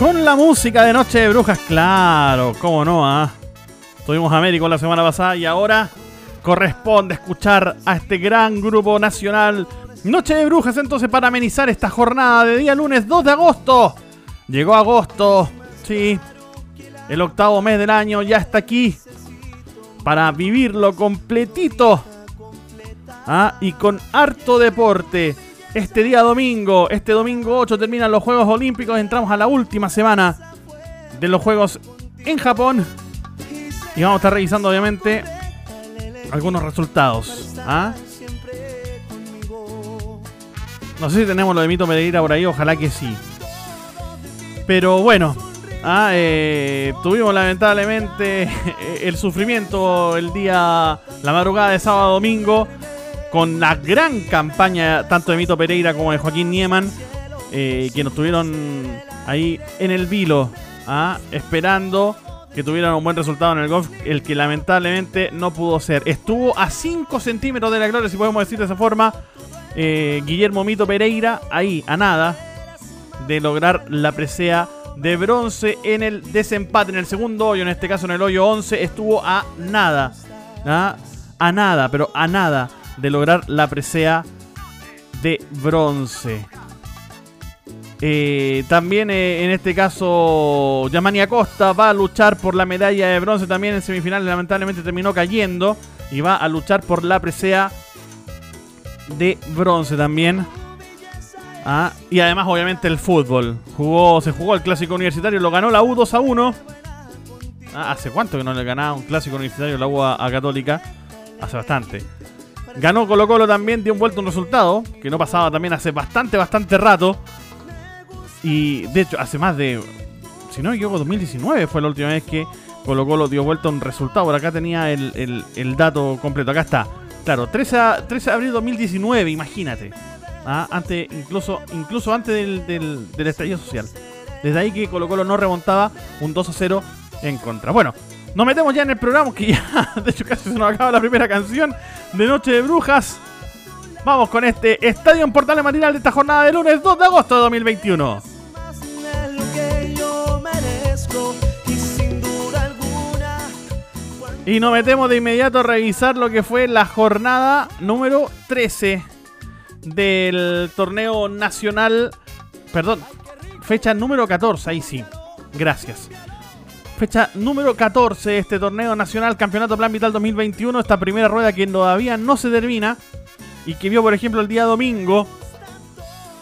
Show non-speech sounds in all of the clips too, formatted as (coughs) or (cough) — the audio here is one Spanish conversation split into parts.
Con la música de Noche de Brujas, claro, cómo no, ¿ah? Tuvimos Américo la semana pasada y ahora corresponde escuchar a este gran grupo nacional. Noche de Brujas entonces para amenizar esta jornada de día lunes 2 de agosto. Llegó agosto, sí, el octavo mes del año ya está aquí para vivirlo completito. ¿ah? Y con harto deporte. Este día domingo, este domingo 8 terminan los Juegos Olímpicos, entramos a la última semana de los Juegos en Japón y vamos a estar revisando obviamente algunos resultados. ¿ah? No sé si tenemos lo de Mito por ahí, ojalá que sí. Pero bueno, ¿ah? Eh, tuvimos lamentablemente (laughs) el sufrimiento el día, la madrugada de sábado domingo con la gran campaña tanto de Mito Pereira como de Joaquín Nieman, eh, que nos tuvieron ahí en el vilo, ¿ah? esperando que tuvieran un buen resultado en el golf, el que lamentablemente no pudo ser. Estuvo a 5 centímetros de la gloria, si podemos decir de esa forma, eh, Guillermo Mito Pereira, ahí a nada de lograr la presea de bronce en el desempate, en el segundo hoyo, en este caso en el hoyo 11, estuvo a nada, ¿ah? a nada, pero a nada de lograr la presea de bronce. Eh, también eh, en este caso Yamani Acosta va a luchar por la medalla de bronce también en semifinales. Lamentablemente terminó cayendo y va a luchar por la presea de bronce también. Ah, y además obviamente el fútbol. Jugó se jugó el clásico universitario lo ganó la U 2 a 1 ah, hace cuánto que no le ganaba un clásico universitario la U a Católica hace bastante Ganó Colo Colo también, dio un vuelto un resultado, que no pasaba también hace bastante, bastante rato. Y de hecho, hace más de, si no me equivoco, 2019 fue la última vez que Colo Colo dio vuelta un resultado. Por acá tenía el, dato completo. Acá está. Claro, 13, de abril de 2019, imagínate. ¿Ah? Antes, incluso, incluso antes del, del, del estallido social. Desde ahí que Colo Colo no remontaba un 2 a 0 en contra. Bueno, nos metemos ya en el programa, que ya, (laughs) de hecho, casi se nos acaba la primera canción de Noche de Brujas. Vamos con este Estadio en Portales Matinal de esta jornada de lunes 2 de agosto de 2021. Y nos metemos de inmediato a revisar lo que fue la jornada número 13 del torneo nacional. Perdón, fecha número 14, ahí sí. Gracias fecha número 14 este torneo nacional Campeonato Plan Vital 2021, esta primera rueda que todavía no se termina y que vio por ejemplo el día domingo,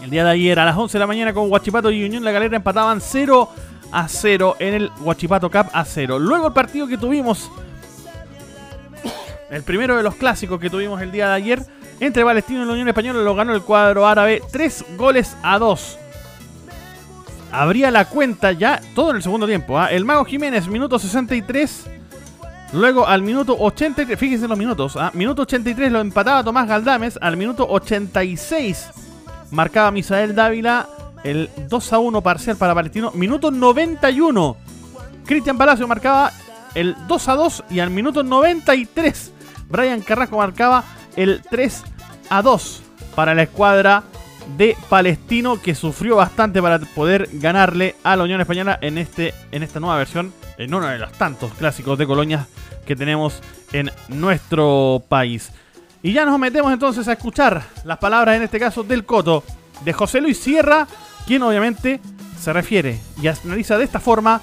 el día de ayer a las 11 de la mañana con Guachipato y Unión La Galera empataban 0 a 0 en el Guachipato Cup a 0. Luego el partido que tuvimos, el primero de los clásicos que tuvimos el día de ayer entre Palestino y la Unión Española lo ganó el cuadro árabe 3 goles a 2 abría la cuenta ya todo en el segundo tiempo. ¿ah? El Mago Jiménez, minuto 63. Luego al minuto 83, fíjense los minutos. ¿ah? Minuto 83 lo empataba Tomás Galdames. Al minuto 86 marcaba Misael Dávila el 2 a 1 parcial para Palestino. Minuto 91. Cristian Palacio marcaba el 2 a 2. Y al minuto 93 Brian Carrasco marcaba el 3 a 2 para la escuadra de Palestino que sufrió bastante para poder ganarle a la Unión Española en, este, en esta nueva versión, en uno de los tantos clásicos de colonias que tenemos en nuestro país. Y ya nos metemos entonces a escuchar las palabras, en este caso, del Coto, de José Luis Sierra, quien obviamente se refiere y analiza de esta forma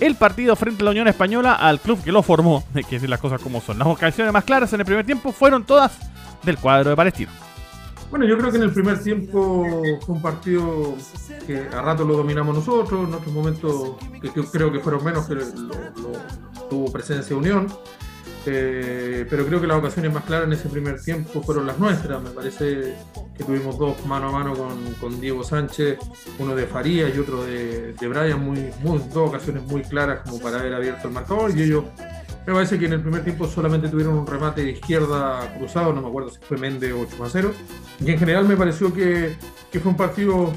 el partido frente a la Unión Española al club que lo formó, (laughs) hay que decir las cosas como son. Las ocasiones más claras en el primer tiempo fueron todas del cuadro de Palestino. Bueno, yo creo que en el primer tiempo fue un partido que a rato lo dominamos nosotros, en otros momentos que, creo que fueron menos que lo, tuvo presencia Unión. Eh, pero creo que las ocasiones más claras en ese primer tiempo fueron las nuestras. Me parece que tuvimos dos mano a mano con, Diego Sánchez, uno de Farías y otro de, de Brian, muy, muy, dos ocasiones muy claras como para haber abierto el marcador. Y ellos, me parece que en el primer tiempo solamente tuvieron un remate de izquierda cruzado, no me acuerdo si fue Méndez 8 a 0. Y en general me pareció que, fue un partido,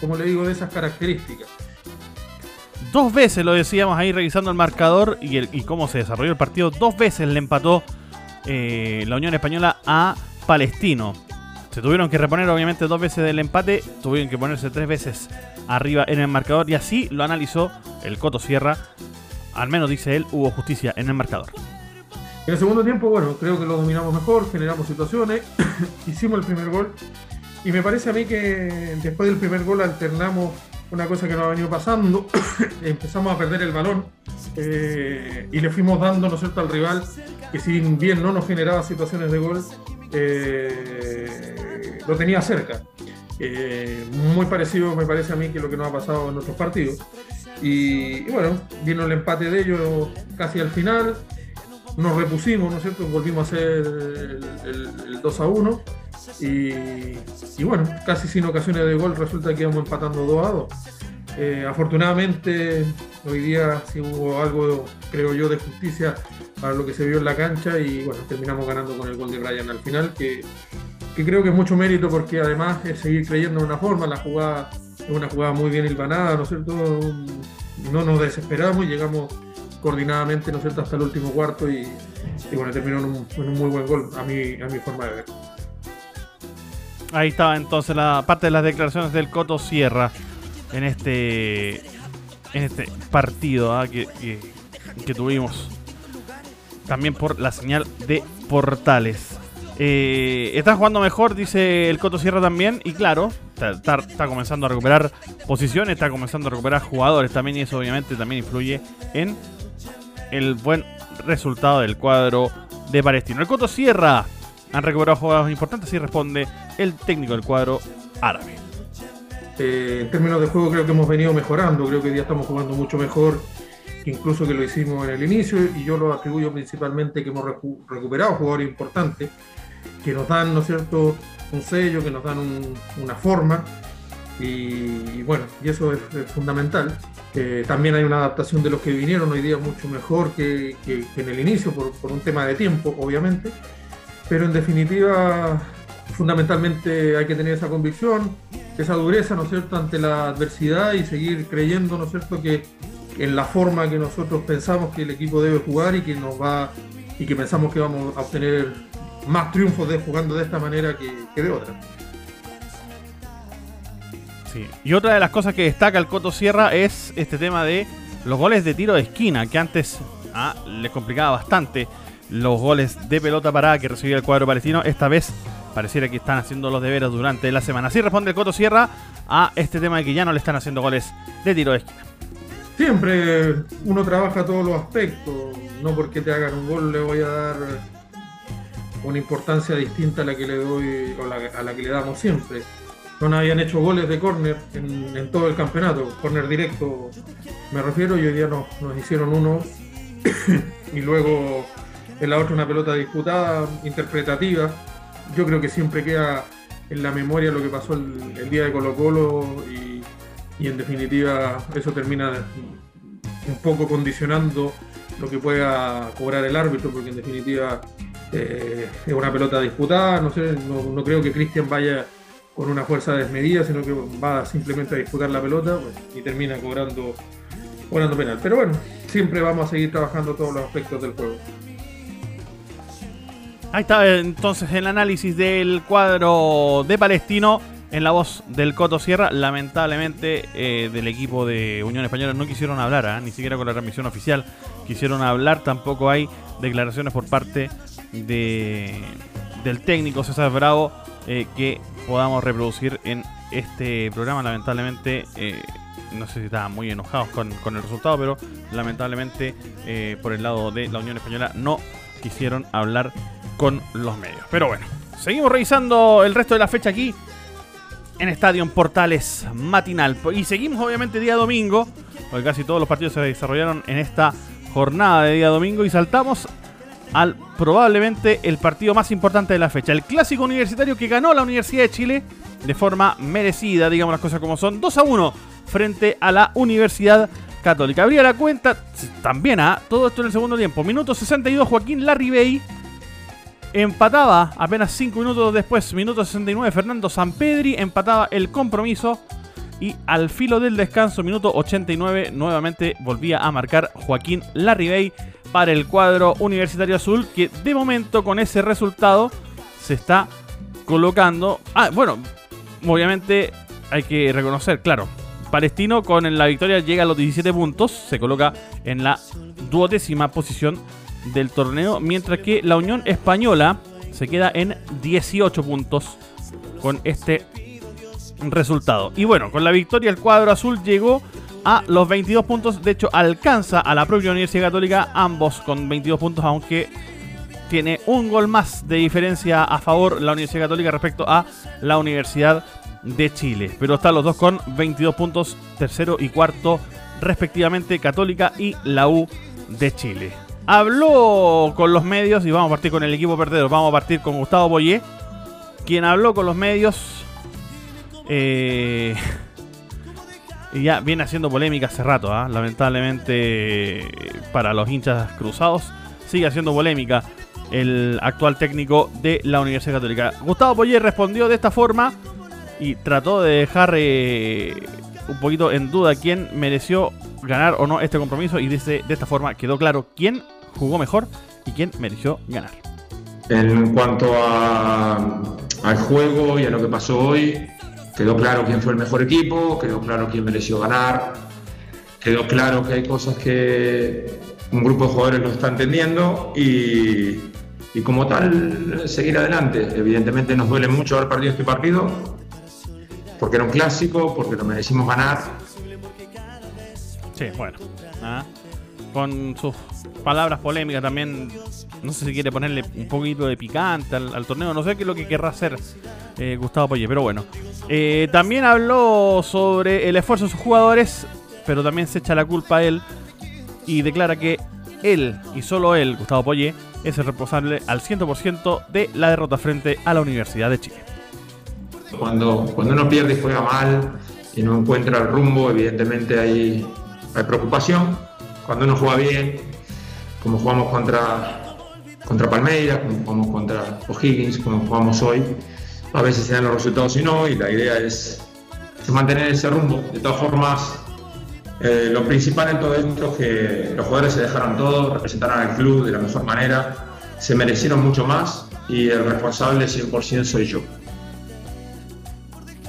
como le digo, de esas características Dos veces lo decíamos ahí revisando el marcador y cómo se desarrolló el partido. Dos veces le empató eh, la Unión Española a Palestino. Se tuvieron que reponer obviamente dos veces del empate, tuvieron que ponerse tres veces arriba en el marcador y así lo analizó el Coto Sierra. Al menos dice él, hubo justicia en el marcador. En el segundo tiempo, bueno, creo que lo dominamos mejor, generamos situaciones, (coughs) hicimos el primer gol y me parece a mí que después del primer gol alternamos una cosa que nos ha venido pasando, (coughs) empezamos a perder el balón eh, y le fuimos dando, ¿no cierto?, al rival que si bien no nos generaba situaciones de gol, eh, lo tenía cerca. Eh, muy parecido me parece a mí que lo que nos ha pasado en nuestros partidos. Y, bueno, vino el empate de ellos casi al final, nos repusimos, ¿no es cierto?, volvimos a hacer el, el 2 a 1 y, bueno, casi sin ocasiones de gol resulta que íbamos empatando 2 a 2. Eh, afortunadamente hoy día sí hubo algo, creo yo, de justicia para lo que se vio en la cancha y bueno, terminamos ganando con el gol de Brian al final, que, creo que es mucho mérito porque además es seguir creyendo en una forma, la jugada es una jugada muy bien hilvanada, ¿no es cierto? No nos desesperamos y llegamos coordinadamente, ¿no es cierto?, hasta el último cuarto y, bueno, terminó en un, en un, muy buen gol a mi, a mi forma de ver. Ahí estaba entonces la parte de las declaraciones del Coto Sierra en este en este partido ¿ah? que, que, tuvimos también por la señal de portales. Eh, está jugando mejor, dice el Coto Sierra también, y claro, está, comenzando a recuperar posiciones, está comenzando a recuperar jugadores también, y eso obviamente también influye en el buen resultado del cuadro de Palestino. El Coto Sierra han recuperado jugadores importantes y responde el técnico del cuadro árabe. Eh, en términos de juego creo que hemos venido mejorando, creo que ya estamos jugando mucho mejor incluso que lo hicimos en el inicio. Y yo lo atribuyo principalmente que hemos recuperado jugadores importantes que nos dan, ¿no cierto?, un sello, que nos dan una forma y, bueno, y eso es, fundamental. Eh, también hay una adaptación de los que vinieron hoy día mucho mejor que, en el inicio por, por un tema de tiempo, obviamente pero en definitiva, fundamentalmente hay que tener esa convicción, esa dureza, ¿no cierto?, ante la adversidad y seguir creyendo, ¿no cierto?, que en la forma que nosotros pensamos que el equipo debe jugar y que nos va y que pensamos que vamos a obtener más triunfos de jugando de esta manera que, de otra. Sí. Y otra de las cosas que destaca el Coto Sierra es este tema de los goles de tiro de esquina, que antes ah, les complicaba bastante los goles de pelota parada que recibió el cuadro palestino. Esta vez pareciera que están haciendo los deberes durante la semana. Así responde el Coto Sierra a este tema de que ya no le están haciendo goles de tiro de esquina. Siempre uno trabaja todos los aspectos. No porque te hagan un gol le voy a dar una importancia distinta a la que le doy o a la que le damos siempre. No habían hecho goles de córner en, todo el campeonato, córner directo me refiero, y hoy día nos, hicieron uno (coughs) y luego en la otra una pelota disputada, interpretativa. Yo creo que siempre queda en la memoria lo que pasó el, día de Colo Colo y, en definitiva eso termina un poco condicionando lo que pueda cobrar el árbitro, porque en definitiva eh, es una pelota disputada, no sé, no, creo que Cristian vaya con una fuerza desmedida, sino que va simplemente a disputar la pelota pues, y termina cobrando, cobrando penal. Pero bueno, siempre vamos a seguir trabajando todos los aspectos del juego. Ahí está entonces el análisis del cuadro de Palestino en la voz del Coto Sierra. Lamentablemente eh, del equipo de Unión Española no quisieron hablar, ¿ah? ni siquiera con la transmisión oficial quisieron hablar. Tampoco hay declaraciones por parte de, del técnico César Bravo eh, que podamos reproducir en este programa. Lamentablemente eh, no sé si estaban muy enojados con, con el resultado, pero lamentablemente por el lado de la Unión Española no quisieron hablar con los medios. Pero bueno, seguimos revisando el resto de la fecha aquí en Estadio Portales Matinal. Y seguimos obviamente día domingo, porque casi todos los partidos se desarrollaron en esta jornada de día domingo. Y saltamos al probablemente el partido más importante de la fecha, el clásico universitario que ganó la Universidad de Chile de forma merecida, digamos las cosas como son, 2 a 1 frente a la Universidad Católica. Abría la cuenta también a todo esto en el segundo tiempo. Minuto 62, Joaquín Larribey empataba apenas 5 minutos después, minuto 69, Fernando Sampedri empataba el compromiso. Y al filo del descanso, minuto 89, nuevamente volvía a marcar Joaquín Larribey para el cuadro Universitario Azul, que de momento con ese resultado se está colocando. Ah, bueno, obviamente hay que reconocer, claro, Palestino con la victoria llega a los 17 puntos, se coloca en la duodécima posición del torneo, mientras que la Unión Española se queda en 18 puntos con este resultado. Y bueno, con la victoria el cuadro azul llegó a los 22 puntos, de hecho alcanza a la propia Universidad Católica, ambos con 22 puntos, aunque tiene un gol más de diferencia a favor la Universidad Católica respecto a la Universidad de Chile. Pero están los dos con 22 puntos, tercero y cuarto respectivamente, Católica y la U de Chile. Habló con los medios y vamos a partir con el equipo perdedor. Vamos a partir con Gustavo Boyé, quien habló con los medios. Eh, y ya viene haciendo polémica hace rato, ¿ah? lamentablemente para los hinchas cruzados. Sigue haciendo polémica el actual técnico de la Universidad Católica. Gustavo Boyé respondió de esta forma y trató de dejar eh, un poquito en duda quién mereció ganar o no este compromiso y dice de esta forma quedó claro quién jugó mejor y quién mereció ganar. En cuanto al juego y a lo que pasó hoy, quedó claro quién fue el mejor equipo, quedó claro quién mereció ganar, quedó claro que hay cosas que un grupo de jugadores no está entendiendo y, y como tal seguir adelante. Evidentemente nos duele mucho haber perdido este partido, porque era un clásico, porque lo merecimos ganar. Sí, bueno. Con sus palabras polémicas también, no sé si quiere ponerle un poquito de picante al, torneo, no sé qué es lo que querrá hacer eh, Gustavo Poye, pero bueno. Eh, también habló sobre el esfuerzo de sus jugadores, pero también se echa la culpa a él y declara que él y solo él, Gustavo Poye, es el responsable al 100% de la derrota frente a la Universidad de Chile. Cuando, cuando uno pierde y juega mal y no encuentra el rumbo, evidentemente hay, hay preocupación. Cuando uno juega bien, como jugamos contra, contra Palmeiras, como jugamos contra O'Higgins, como jugamos hoy, a veces se dan los resultados y no, y la idea es, mantener ese rumbo. De todas formas, eh, lo principal en todo esto es que los jugadores se dejaron todo, representaron al club de la mejor manera, se merecieron mucho más y el responsable 100% soy yo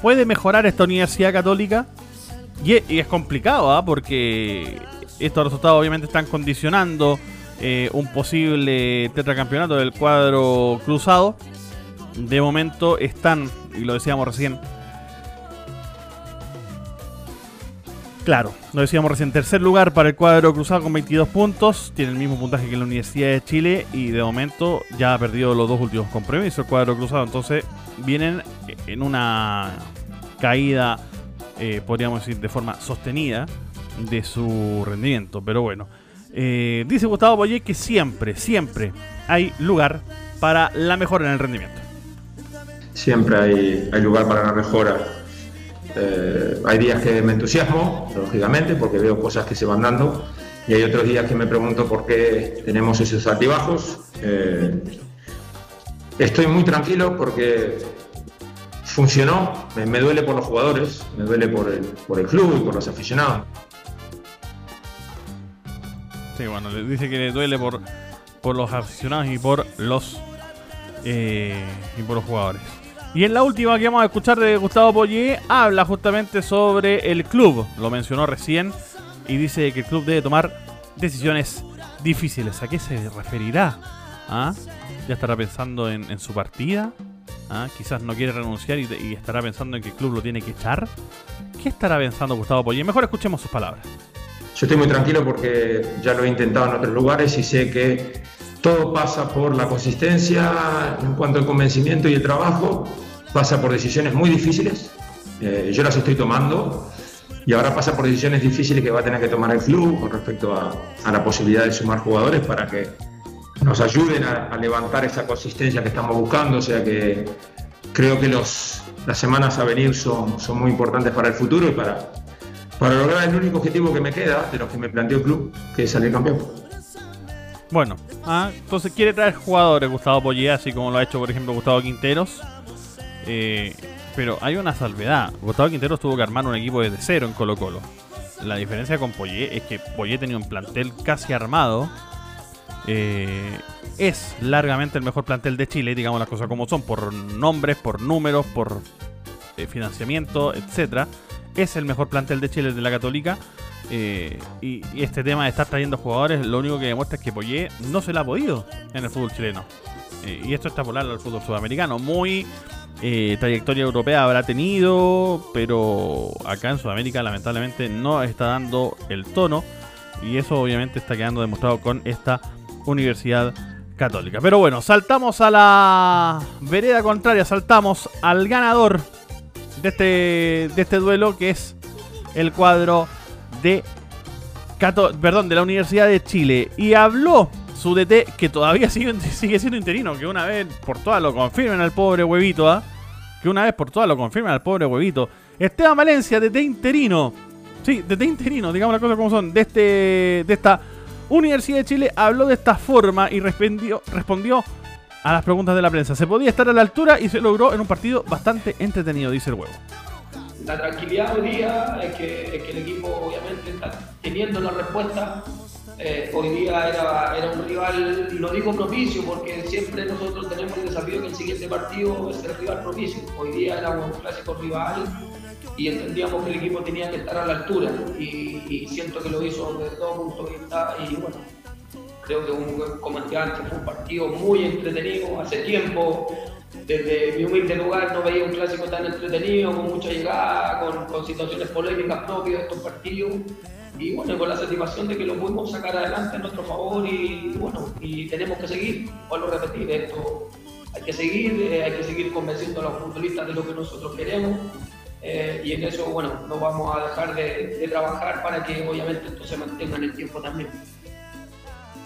puede mejorar esta Universidad Católica. Y, es complicado, ¿ah? porque estos resultados obviamente están condicionando eh, un posible tetracampeonato del cuadro cruzado. De momento están, y lo decíamos recién, Claro, lo decíamos recién, tercer lugar para el cuadro cruzado con 22 puntos, tiene el mismo puntaje que la Universidad de Chile y de momento ya ha perdido los dos últimos compromisos el cuadro cruzado, entonces vienen en una caída, eh, podríamos decir, de forma sostenida de su rendimiento, pero bueno. Eh, dice Gustavo Boyer que siempre, siempre hay lugar para la mejora en el rendimiento. Siempre hay, hay lugar para la mejora eh, hay días que me entusiasmo, lógicamente, porque veo cosas que se van dando, y hay otros días que me pregunto por qué tenemos esos altibajos. Eh, estoy muy tranquilo porque funcionó, me, duele por los jugadores, me duele por el, por el club y por los aficionados. Sí, bueno, dice que le duele por, por los aficionados y por los eh, y por los jugadores. Y en la última que vamos a escuchar de Gustavo Poyé, habla justamente sobre el club. Lo mencionó recién y dice que el club debe tomar decisiones difíciles. ¿A qué se referirá? ¿Ah? ¿Ya estará pensando en, su partida? ¿Ah? Quizás no quiere renunciar y, estará pensando en que el club lo tiene que echar. ¿Qué estará pensando Gustavo Poyé? Mejor escuchemos sus palabras. Yo estoy muy tranquilo porque ya lo he intentado en otros lugares y sé que todo pasa por la consistencia en cuanto al convencimiento y el trabajo, pasa por decisiones muy difíciles, eh, yo las estoy tomando, y ahora pasa por decisiones difíciles que va a tener que tomar el club con respecto a, la posibilidad de sumar jugadores para que nos ayuden a, levantar esa consistencia que estamos buscando. O sea que creo que las semanas a venir son, son muy importantes para el futuro y para, para lograr el único objetivo que me queda de los que me planteó el club, que es salir campeón. Bueno, ah, entonces quiere traer jugadores Gustavo Pollé, así como lo ha hecho por ejemplo Gustavo Quinteros. Eh, pero hay una salvedad. Gustavo Quinteros tuvo que armar un equipo desde cero en Colo Colo. La diferencia con Poyé es que Poyé tenía un plantel casi armado. Eh, es largamente el mejor plantel de Chile, digamos las cosas como son, por nombres, por números, por eh, financiamiento, etcétera. Es el mejor plantel de Chile de la Católica. Eh, y, este tema de estar trayendo jugadores, lo único que demuestra es que Poyé no se la ha podido en el fútbol chileno. y esto está por al fútbol sudamericano. Muy eh, trayectoria europea habrá tenido, pero acá en Sudamérica lamentablemente no está dando el tono y eso obviamente está quedando demostrado con esta Universidad Católica. Pero bueno, saltamos a la vereda contraria, saltamos al ganador de este, de este duelo que es el cuadro de, perdón, de la Universidad de Chile y habló su DT, que todavía (laughs) sigue, sigue siendo interino, que una vez por todas lo confirmen al pobre huevito, ¿ah? Que una vez por todas lo confirmen al pobre huevito. Esteban Valencia, DT interino. Sí, DT interino, digamos las cosas como son. De, este, de esta Universidad de Chile habló de esta forma y respondió, respondió a las preguntas de la prensa. Se podía estar a la altura y se logró en un partido bastante entretenido, dice el huevo. La tranquilidad hoy día es que, es que el equipo obviamente está teniendo la respuesta eh, hoy día era, era un rival, no digo propicio, porque siempre nosotros tenemos el desafío que el siguiente partido es el rival propicio. Hoy día era un clásico rival y entendíamos que el equipo tenía que estar a la altura y, siento que lo hizo desde todo punto de vista y bueno, creo que como antes fue un partido muy entretenido hace tiempo. Desde mi humilde lugar no veía un clásico tan entretenido, con mucha llegada, con, situaciones polémicas propias de estos partidos y bueno, con la satisfacción de que lo pudimos sacar adelante a nuestro favor y bueno, y tenemos que seguir, vuelvo a repetir esto, hay que seguir, eh, hay que seguir convenciendo a los futbolistas de lo que nosotros queremos eh, y en eso, bueno, no vamos a dejar de, trabajar para que obviamente esto se mantenga en el tiempo también.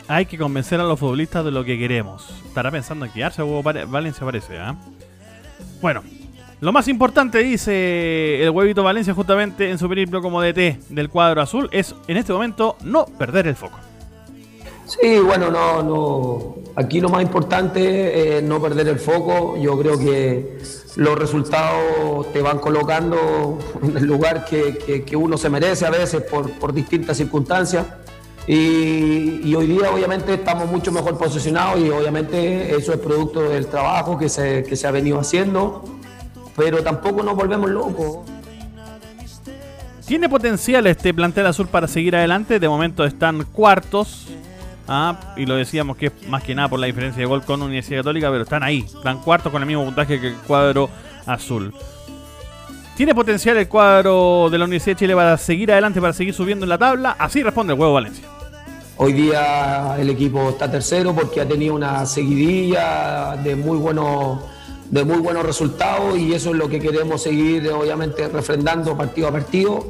Hay que convencer a los futbolistas de lo que queremos. Estará pensando en quedarse o Valencia parece, ¿ah? Bueno, lo más importante, dice el huevito Valencia justamente en su periplo como DT del cuadro azul, es en este momento no perder el foco. Sí, bueno, no, no. Aquí lo más importante es no perder el foco. Yo creo que los resultados te van colocando en el lugar que, uno se merece a veces por, distintas circunstancias. Y, hoy día obviamente estamos mucho mejor posicionados y obviamente eso es producto del trabajo que se, que se ha venido haciendo pero tampoco nos volvemos locos. ¿Tiene potencial este plantel azul para seguir adelante? De momento están cuartos. Ah, y lo decíamos que es más que nada por la diferencia de gol con Universidad Católica, pero están ahí. Están cuartos con el mismo puntaje que el cuadro azul. ¿Tiene potencial el cuadro de la Universidad de Chile para seguir adelante, para seguir subiendo en la tabla? Así responde el huevo Valencia. Hoy día el equipo está tercero porque ha tenido una seguidilla de muy buenos de muy buenos resultados y eso es lo que queremos seguir, obviamente, refrendando partido a partido.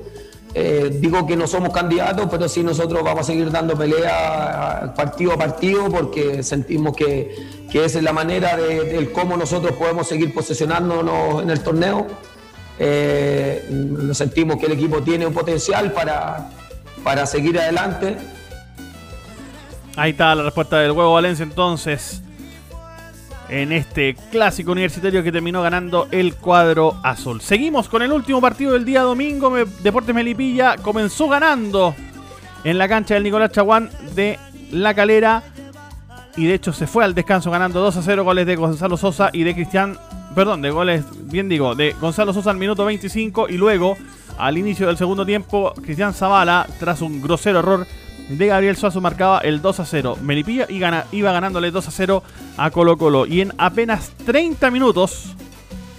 Eh, digo que no somos candidatos, pero sí nosotros vamos a seguir dando pelea partido a partido porque sentimos que, que esa es la manera de, cómo nosotros podemos seguir posesionándonos en el torneo. Eh, sentimos que el equipo tiene un potencial para, para seguir adelante. Ahí está la respuesta del huevo Valencia entonces en este clásico universitario que terminó ganando el cuadro azul. Seguimos con el último partido del día domingo. Deportes Melipilla comenzó ganando en la cancha del Nicolás Chaguán de La Calera. Y de hecho se fue al descanso ganando 2 a 0 goles de Gonzalo Sosa y de Cristian. Perdón, de goles, bien digo, de Gonzalo Sosa al minuto 25 y luego al inicio del segundo tiempo Cristian Zavala, tras un grosero error de Gabriel Suazo marcaba el 2 a 0. Melipilla iba ganándole 2 a 0 a Colo Colo. Y en apenas 30 minutos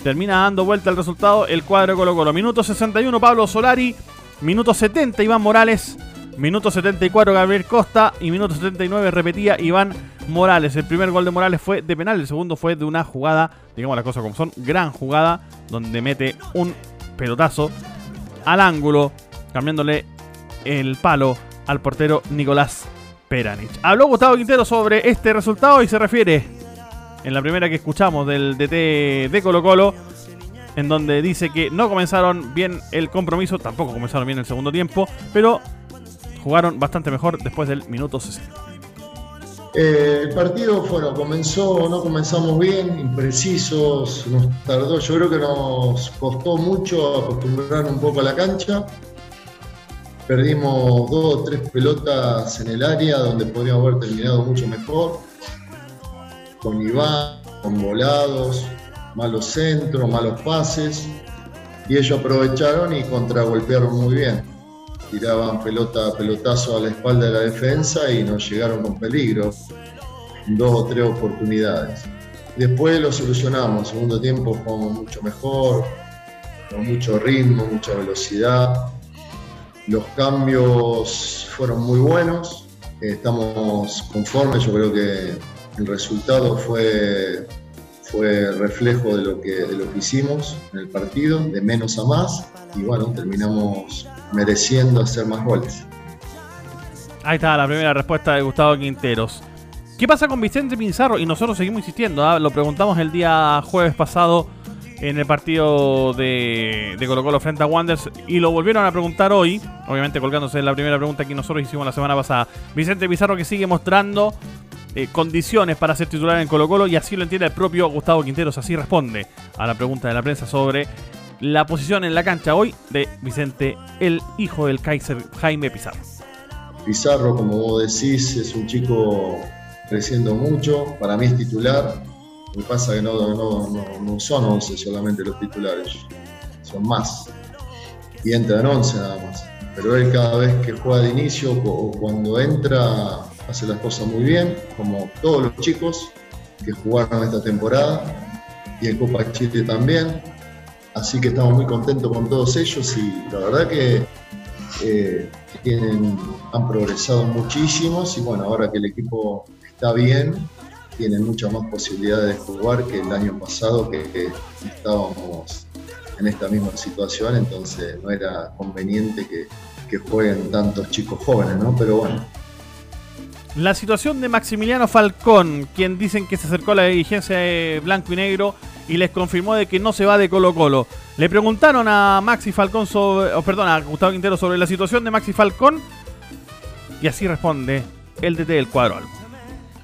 termina dando vuelta el resultado el cuadro de Colo Colo. Minuto 61 Pablo Solari. Minuto 70 Iván Morales. Minuto 74 Gabriel Costa. Y minuto 79 repetía Iván Morales. El primer gol de Morales fue de penal. El segundo fue de una jugada, digamos las cosas como son, gran jugada. Donde mete un pelotazo al ángulo. Cambiándole el palo al portero Nicolás Peranich. Habló Gustavo Quintero sobre este resultado y se refiere en la primera que escuchamos del DT de Colo Colo, en donde dice que no comenzaron bien el compromiso, tampoco comenzaron bien el segundo tiempo, pero jugaron bastante mejor después del minuto 60. Eh, el partido, bueno, comenzó, no comenzamos bien, imprecisos, nos tardó, yo creo que nos costó mucho acostumbrar un poco a la cancha. Perdimos dos o tres pelotas en el área donde podríamos haber terminado mucho mejor. Con Iván, con volados, malos centros, malos pases. Y ellos aprovecharon y contragolpearon muy bien. Tiraban pelota, pelotazo a la espalda de la defensa y nos llegaron con peligro. Dos o tres oportunidades. Después lo solucionamos. Segundo tiempo jugamos mucho mejor, con mucho ritmo, mucha velocidad los cambios fueron muy buenos, estamos conformes, yo creo que el resultado fue, fue reflejo de lo, que, de lo que hicimos en el partido, de menos a más, y bueno, terminamos mereciendo hacer más goles. Ahí está la primera respuesta de Gustavo Quinteros. ¿Qué pasa con Vicente Pizarro? Y nosotros seguimos insistiendo, ¿ah? lo preguntamos el día jueves pasado en el partido de, de Colo Colo frente a Wanderers y lo volvieron a preguntar hoy, obviamente colgándose en la primera pregunta que nosotros hicimos la semana pasada. Vicente Pizarro que sigue mostrando eh, condiciones para ser titular en Colo Colo y así lo entiende el propio Gustavo Quinteros, así responde a la pregunta de la prensa sobre la posición en la cancha hoy de Vicente, el hijo del Kaiser Jaime Pizarro. Pizarro, como vos decís, es un chico creciendo mucho, para mí es titular, que pasa que no, son 11 solamente los titulares, son más. Y entran 11 nada más. Pero él cada vez que juega de inicio o cuando entra hace las cosas muy bien, como todos los chicos que jugaron esta temporada y en Copa Chile también. Así que estamos muy contentos con todos ellos y la verdad que eh, han progresado muchísimo y bueno, ahora que el equipo está bien, tienen muchas más posibilidades de jugar que el año pasado que, estábamos en esta misma situación, entonces no era conveniente que, que, jueguen tantos chicos jóvenes, ¿no? Pero bueno. La situación de Maximiliano Falcón, quien dicen que se acercó a la dirigencia de Blanco y Negro y les confirmó de que no se va de Colo Colo. Le preguntaron a Maxi Falcón sobre, perdón, a Gustavo Quintero sobre la situación de Maxi Falcón y así responde el DT del cuadro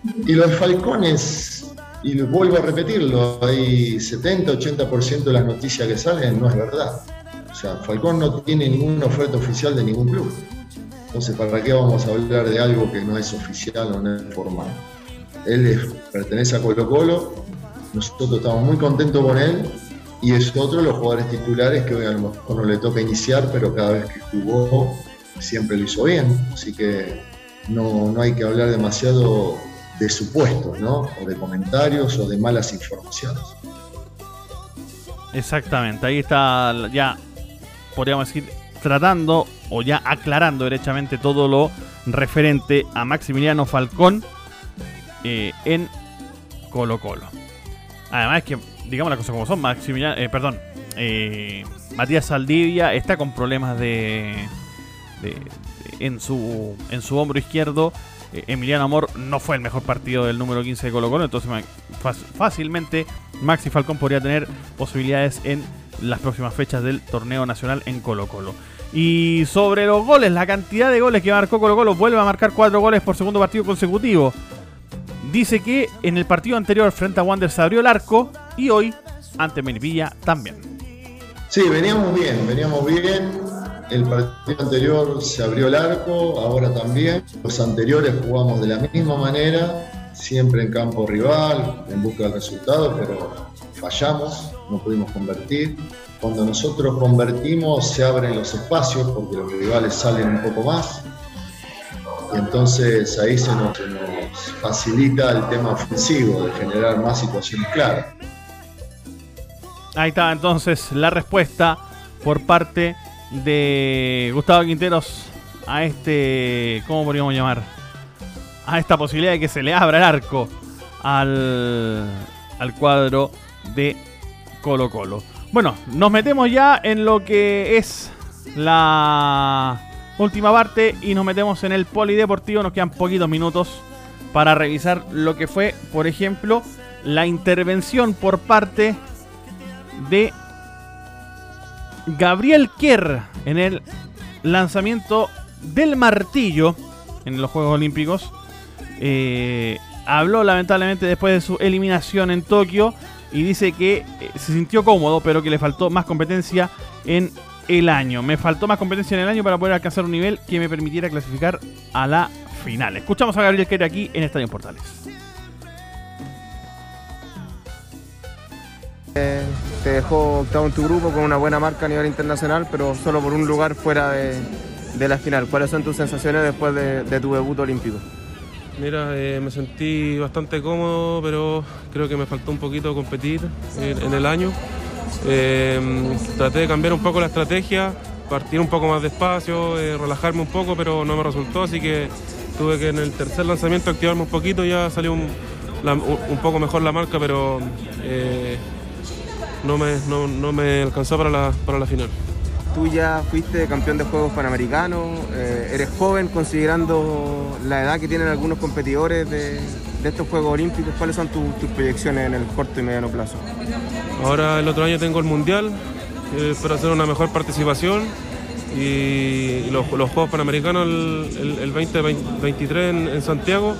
y los falcones, y vuelvo a repetirlo, hay 70-80% de las noticias que salen no es verdad. O sea, Falcón no tiene ninguna oferta oficial de ningún club. Entonces, ¿para qué vamos a hablar de algo que no es oficial o no es formal? Él pertenece a Colo Colo, nosotros estamos muy contentos con él y es otro de los jugadores titulares que hoy a lo mejor no le toca iniciar, pero cada vez que jugó siempre lo hizo bien. Así que no, no hay que hablar demasiado de supuestos, ¿no? O de comentarios o de malas informaciones. Exactamente, ahí está ya, podríamos decir, tratando o ya aclarando derechamente todo lo referente a Maximiliano Falcón eh, en Colo Colo. Además que, digamos las cosas como son, Maximiliano, eh, perdón, eh, Matías Saldivia está con problemas de, de, en, su, en su hombro izquierdo eh, Emiliano Amor no fue el mejor partido del número 15 de Colo Colo, entonces fácilmente Maxi Falcón podría tener posibilidades en las próximas fechas del torneo nacional en Colo Colo. Y sobre los goles, la cantidad de goles que marcó Colo Colo, vuelve a marcar 4 goles por segundo partido consecutivo. Dice que en el partido anterior frente a Wander se abrió el arco y hoy ante Melipilla también. Sí, veníamos bien, veníamos bien el partido anterior se abrió el arco, ahora también. Los anteriores jugamos de la misma manera, siempre en campo rival, en busca del resultado, pero fallamos, no pudimos convertir. Cuando nosotros convertimos se abren los espacios porque los rivales salen un poco más. Y entonces ahí se nos, se nos facilita el tema ofensivo de generar más situaciones claras. Ahí está entonces la respuesta por parte de Gustavo Quinteros a este, ¿cómo podríamos llamar? A esta posibilidad de que se le abra el arco al, al cuadro de Colo Colo. Bueno, nos metemos ya en lo que es la... última parte y nos metemos en el polideportivo. Nos quedan poquitos minutos para revisar lo que fue, por ejemplo, la intervención por parte de Gabriel Kerr en el lanzamiento del martillo en los Juegos Olímpicos. Eh, habló lamentablemente después de su eliminación en Tokio y dice que eh, se sintió cómodo, pero que le faltó más competencia en el año. Me faltó más competencia en el año para poder alcanzar un nivel que me permitiera clasificar a la final. Escuchamos a Gabriel Kerr aquí en Estadio Portales. Eh, te dejó octavo en tu grupo con una buena marca a nivel internacional, pero solo por un lugar fuera de, la final. ¿Cuáles son tus sensaciones después de, tu debut olímpico? Mira, eh, me sentí bastante cómodo, pero creo que me faltó un poquito competir en, el año. Eh, traté de cambiar un poco la estrategia, partir un poco más despacio, relajarme un poco, pero no me resultó, así que tuve que en el tercer lanzamiento activarme un poquito, ya salió un, poco mejor la marca, pero no me, no, me alcanzó para la, para la final. Tú ya fuiste campeón de Juegos Panamericanos, eh, eres joven considerando la edad que tienen algunos competidores de, estos Juegos Olímpicos. ¿Cuáles son tus proyecciones en el corto y mediano plazo? Ahora el otro año tengo el Mundial, eh, espero hacer una mejor participación y, los, Juegos Panamericanos el, 2023 en, Santiago,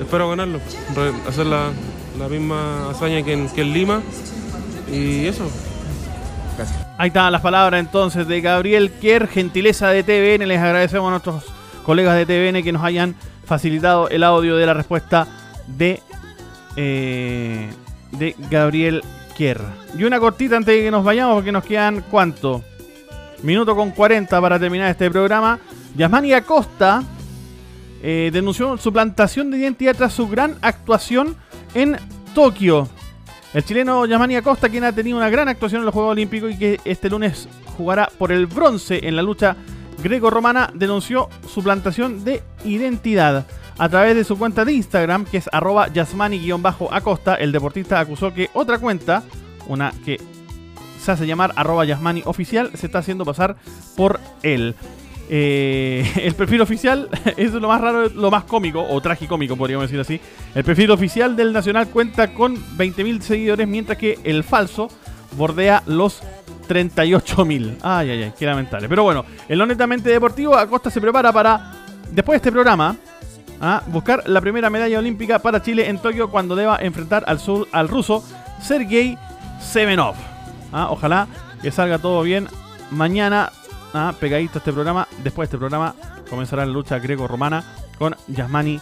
espero ganarlo, hacer la, misma hazaña que que en Lima y eso. Ahí están las palabras entonces de Gabriel Kier, gentileza de TVN. Les agradecemos a nuestros colegas de TVN que nos hayan facilitado el audio de la respuesta de, eh, de Gabriel Kier. Y una cortita antes de que nos vayamos, porque nos quedan cuánto? Minuto con 40 para terminar este programa. Yasmani Acosta eh, denunció su plantación de identidad tras su gran actuación en Tokio. El chileno Yamani Acosta, quien ha tenido una gran actuación en los Juegos Olímpicos y que este lunes jugará por el bronce en la lucha greco-romana, denunció su plantación de identidad. A través de su cuenta de Instagram, que es arroba yasmani-acosta, el deportista acusó que otra cuenta, una que se hace llamar arroba yasmani oficial, se está haciendo pasar por él. Eh, (laughs) el perfil oficial (laughs) es lo más raro, lo más cómico, o tragicómico, podríamos decir así. El perfil oficial del Nacional cuenta con 20.000 seguidores, mientras que el falso bordea los 38.000. Ay, ay, ay, qué lamentable. Pero bueno, el honestamente deportivo, Acosta se prepara para, después de este programa, a buscar la primera medalla olímpica para Chile en Tokio cuando deba enfrentar al, sur, al ruso Sergei Semenov. Ah, ojalá que salga todo bien mañana Ah, pegadito este programa. Después de este programa comenzará la lucha greco-romana con Yasmani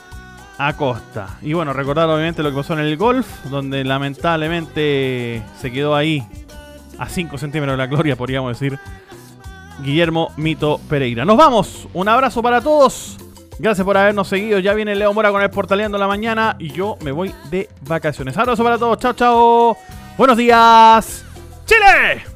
Acosta. Y bueno, recordar obviamente lo que pasó en el golf, donde lamentablemente se quedó ahí a 5 centímetros de la gloria, podríamos decir, Guillermo Mito Pereira. Nos vamos, un abrazo para todos. Gracias por habernos seguido. Ya viene Leo Mora con el Portaleando la mañana y yo me voy de vacaciones. Abrazo para todos. Chao, chao. Buenos días. Chile.